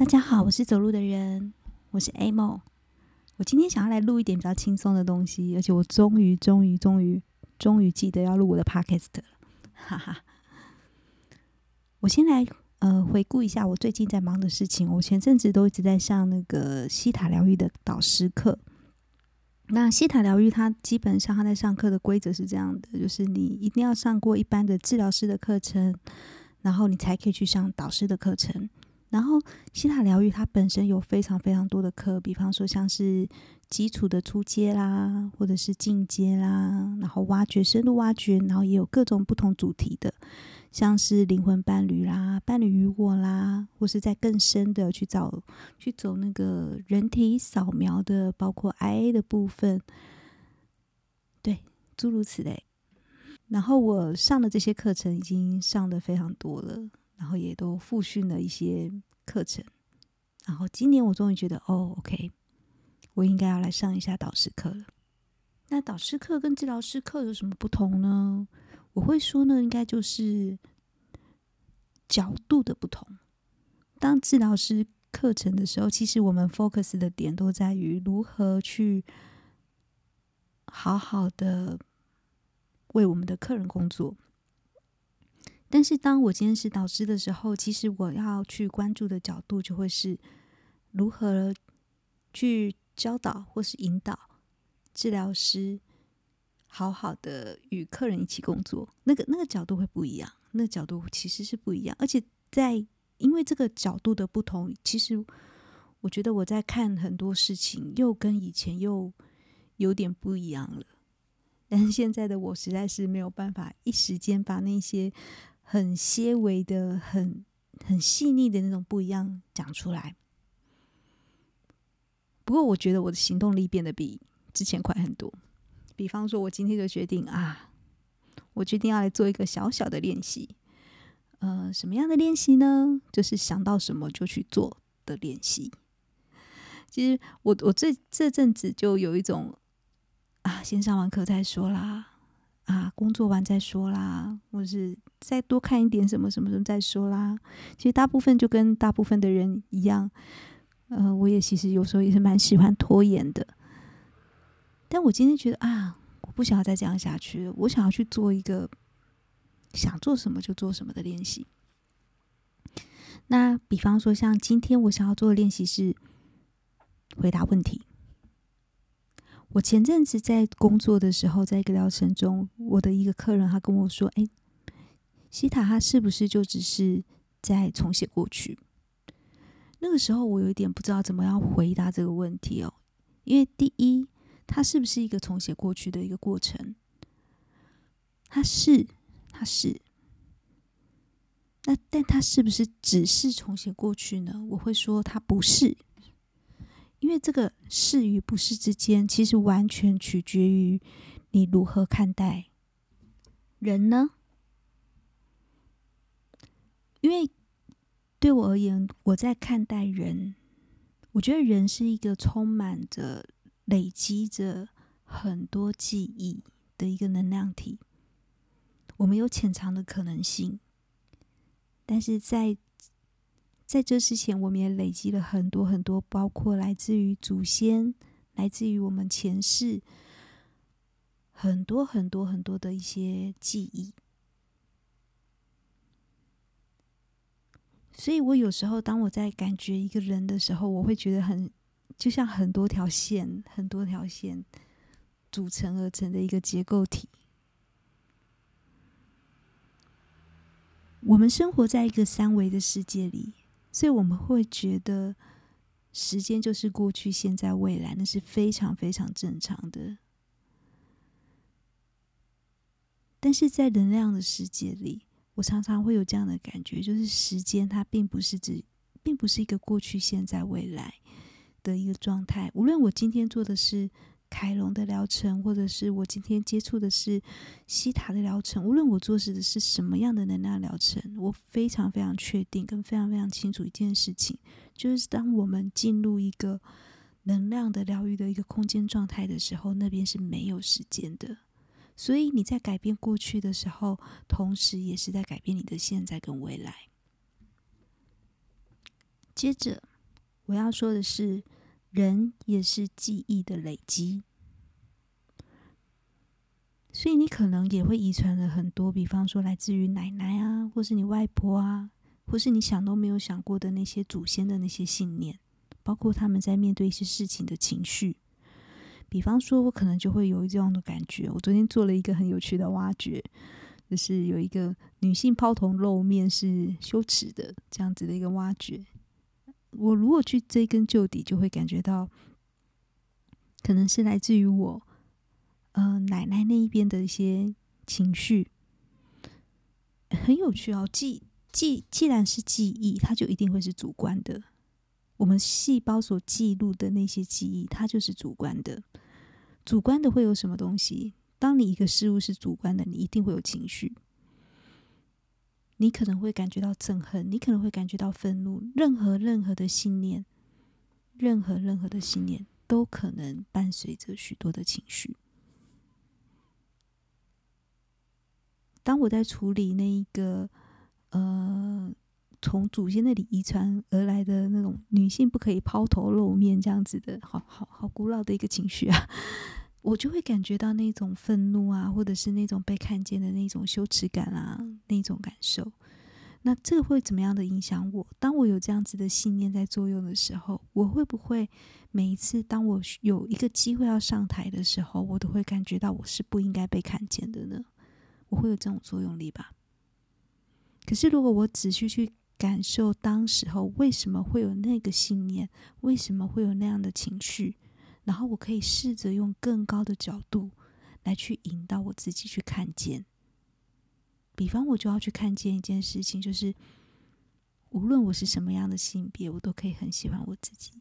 大家好，我是走路的人，我是 Amo。我今天想要来录一点比较轻松的东西，而且我终于、终于、终于、终于记得要录我的 Podcast 了，哈哈。我先来呃回顾一下我最近在忙的事情。我前阵子都一直在上那个西塔疗愈的导师课。那西塔疗愈它基本上它在上课的规则是这样的，就是你一定要上过一般的治疗师的课程，然后你才可以去上导师的课程。然后，希塔疗愈它本身有非常非常多的课，比方说像是基础的初阶啦，或者是进阶啦，然后挖掘、深度挖掘，然后也有各种不同主题的，像是灵魂伴侣啦、伴侣与我啦，或是在更深的去找、去走那个人体扫描的，包括 IA 的部分，对，诸如此类。然后我上的这些课程已经上的非常多了。然后也都复训了一些课程，然后今年我终于觉得，哦，OK，我应该要来上一下导师课了。那导师课跟治疗师课有什么不同呢？我会说呢，应该就是角度的不同。当治疗师课程的时候，其实我们 focus 的点都在于如何去好好的为我们的客人工作。但是，当我今天是导师的时候，其实我要去关注的角度就会是如何去教导或是引导治疗师好好的与客人一起工作。那个那个角度会不一样，那角度其实是不一样。而且在因为这个角度的不同，其实我觉得我在看很多事情又跟以前又有点不一样了。但是现在的我实在是没有办法一时间把那些。很些微的、很很细腻的那种不一样讲出来。不过，我觉得我的行动力变得比之前快很多。比方说，我今天就决定啊，我决定要来做一个小小的练习。呃，什么样的练习呢？就是想到什么就去做的练习。其实，我我这这阵子就有一种啊，先上完课再说啦。啊，工作完再说啦，或是再多看一点什么什么什么再说啦。其实大部分就跟大部分的人一样，呃，我也其实有时候也是蛮喜欢拖延的。但我今天觉得啊，我不想要再这样下去了，我想要去做一个想做什么就做什么的练习。那比方说，像今天我想要做的练习是回答问题。我前阵子在工作的时候，在一个疗程中，我的一个客人他跟我说：“哎，希塔，他是不是就只是在重写过去？”那个时候，我有一点不知道怎么样回答这个问题哦。因为第一，他是不是一个重写过去的一个过程？他是，他是。那但他是不是只是重写过去呢？我会说，他不是。因为这个是与不是之间，其实完全取决于你如何看待人呢？因为对我而言，我在看待人，我觉得人是一个充满着、累积着很多记忆的一个能量体。我们有潜藏的可能性，但是在在这之前，我们也累积了很多很多，包括来自于祖先、来自于我们前世，很多很多很多的一些记忆。所以我有时候，当我在感觉一个人的时候，我会觉得很，就像很多条线、很多条线组成而成的一个结构体。我们生活在一个三维的世界里。所以我们会觉得时间就是过去、现在、未来，那是非常非常正常的。但是在能量的世界里，我常常会有这样的感觉，就是时间它并不是指，并不是一个过去、现在、未来的一个状态。无论我今天做的是。凯龙的疗程，或者是我今天接触的是西塔的疗程，无论我做事的是什么样的能量疗程，我非常非常确定跟非常非常清楚一件事情，就是当我们进入一个能量的疗愈的一个空间状态的时候，那边是没有时间的。所以你在改变过去的时候，同时也是在改变你的现在跟未来。接着，我要说的是，人也是记忆的累积，所以你可能也会遗传了很多，比方说来自于奶奶啊，或是你外婆啊，或是你想都没有想过的那些祖先的那些信念，包括他们在面对一些事情的情绪。比方说，我可能就会有这样的感觉。我昨天做了一个很有趣的挖掘，就是有一个女性抛头露面是羞耻的这样子的一个挖掘。我如果去追根究底，就会感觉到，可能是来自于我，呃，奶奶那一边的一些情绪，很有趣哦。记记，既然是记忆，它就一定会是主观的。我们细胞所记录的那些记忆，它就是主观的。主观的会有什么东西？当你一个事物是主观的，你一定会有情绪。你可能会感觉到憎恨，你可能会感觉到愤怒，任何任何的信念，任何任何的信念，都可能伴随着许多的情绪。当我在处理那一个呃，从祖先那里遗传而来的那种女性不可以抛头露面这样子的，好好好古老的一个情绪啊。我就会感觉到那种愤怒啊，或者是那种被看见的那种羞耻感啊，那种感受。那这个会怎么样的影响我？当我有这样子的信念在作用的时候，我会不会每一次当我有一个机会要上台的时候，我都会感觉到我是不应该被看见的呢？我会有这种作用力吧？可是如果我仔细去感受当时候为什么会有那个信念，为什么会有那样的情绪？然后我可以试着用更高的角度来去引导我自己去看见。比方，我就要去看见一件事情，就是无论我是什么样的性别，我都可以很喜欢我自己。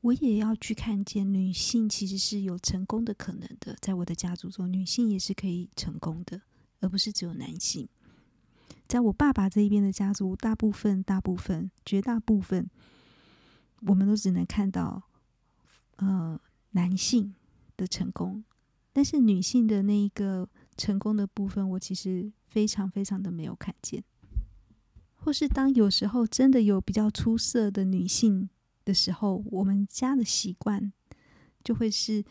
我也要去看见女性其实是有成功的可能的，在我的家族中，女性也是可以成功的，而不是只有男性。在我爸爸这一边的家族，大部分、大部分、绝大部分，我们都只能看到。呃，男性的成功，但是女性的那一个成功的部分，我其实非常非常的没有看见。或是当有时候真的有比较出色的女性的时候，我们家的习惯就会是，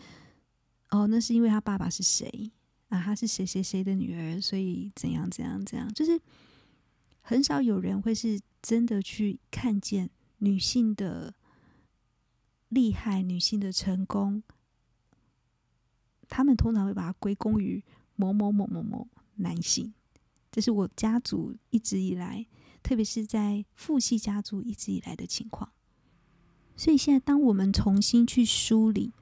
哦，那是因为他爸爸是谁啊？他是谁谁谁的女儿，所以怎样怎样怎样，就是很少有人会是真的去看见女性的。厉害女性的成功，他们通常会把它归功于某某某某某男性。这是我家族一直以来，特别是在父系家族一直以来的情况。所以现在，当我们重新去梳理，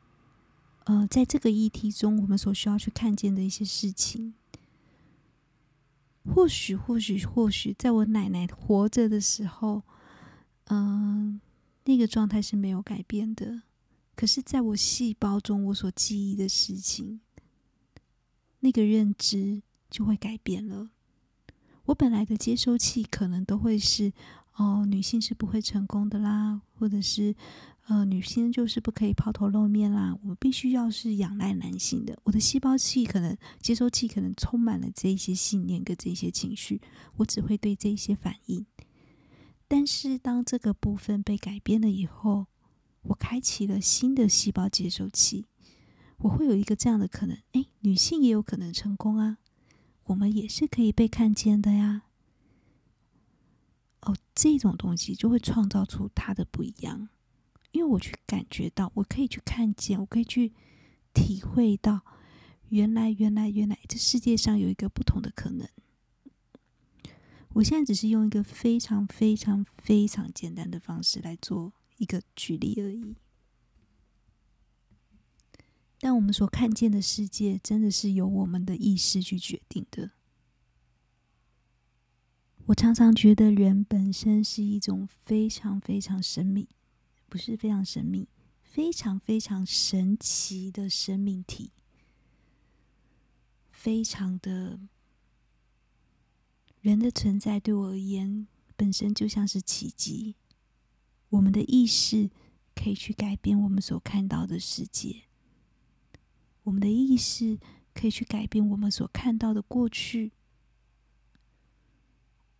呃，在这个议题中，我们所需要去看见的一些事情，或许，或许，或许，在我奶奶活着的时候，嗯、那个状态是没有改变的，可是在我细胞中，我所记忆的事情，那个认知就会改变了。我本来的接收器可能都会是，哦，女性是不会成功的啦，或者是，呃，女性就是不可以抛头露面啦，我必须要是仰赖男性的。我的细胞器可能接收器可能充满了这一些信念跟这些情绪，我只会对这些反应。但是，当这个部分被改变了以后，我开启了新的细胞接收器，我会有一个这样的可能：哎，女性也有可能成功啊，我们也是可以被看见的呀。哦，这种东西就会创造出它的不一样，因为我去感觉到，我可以去看见，我可以去体会到，原来，原来，原来，这世界上有一个不同的可能。我现在只是用一个非常非常非常简单的方式来做一个举例而已，但我们所看见的世界真的是由我们的意识去决定的。我常常觉得人本身是一种非常非常神秘，不是非常神秘，非常非常神奇的生命体，非常的。人的存在对我而言，本身就像是奇迹。我们的意识可以去改变我们所看到的世界，我们的意识可以去改变我们所看到的过去。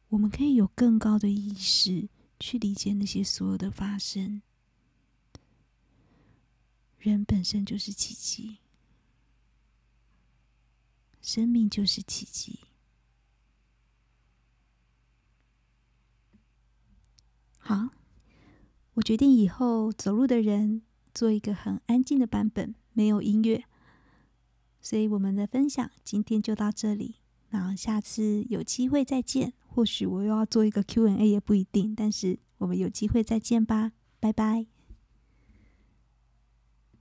我们可以有更高的意识去理解那些所有的发生。人本身就是奇迹，生命就是奇迹。好，我决定以后走路的人做一个很安静的版本，没有音乐。所以我们的分享今天就到这里，然后下次有机会再见。或许我又要做一个 Q&A 也不一定，但是我们有机会再见吧，拜拜。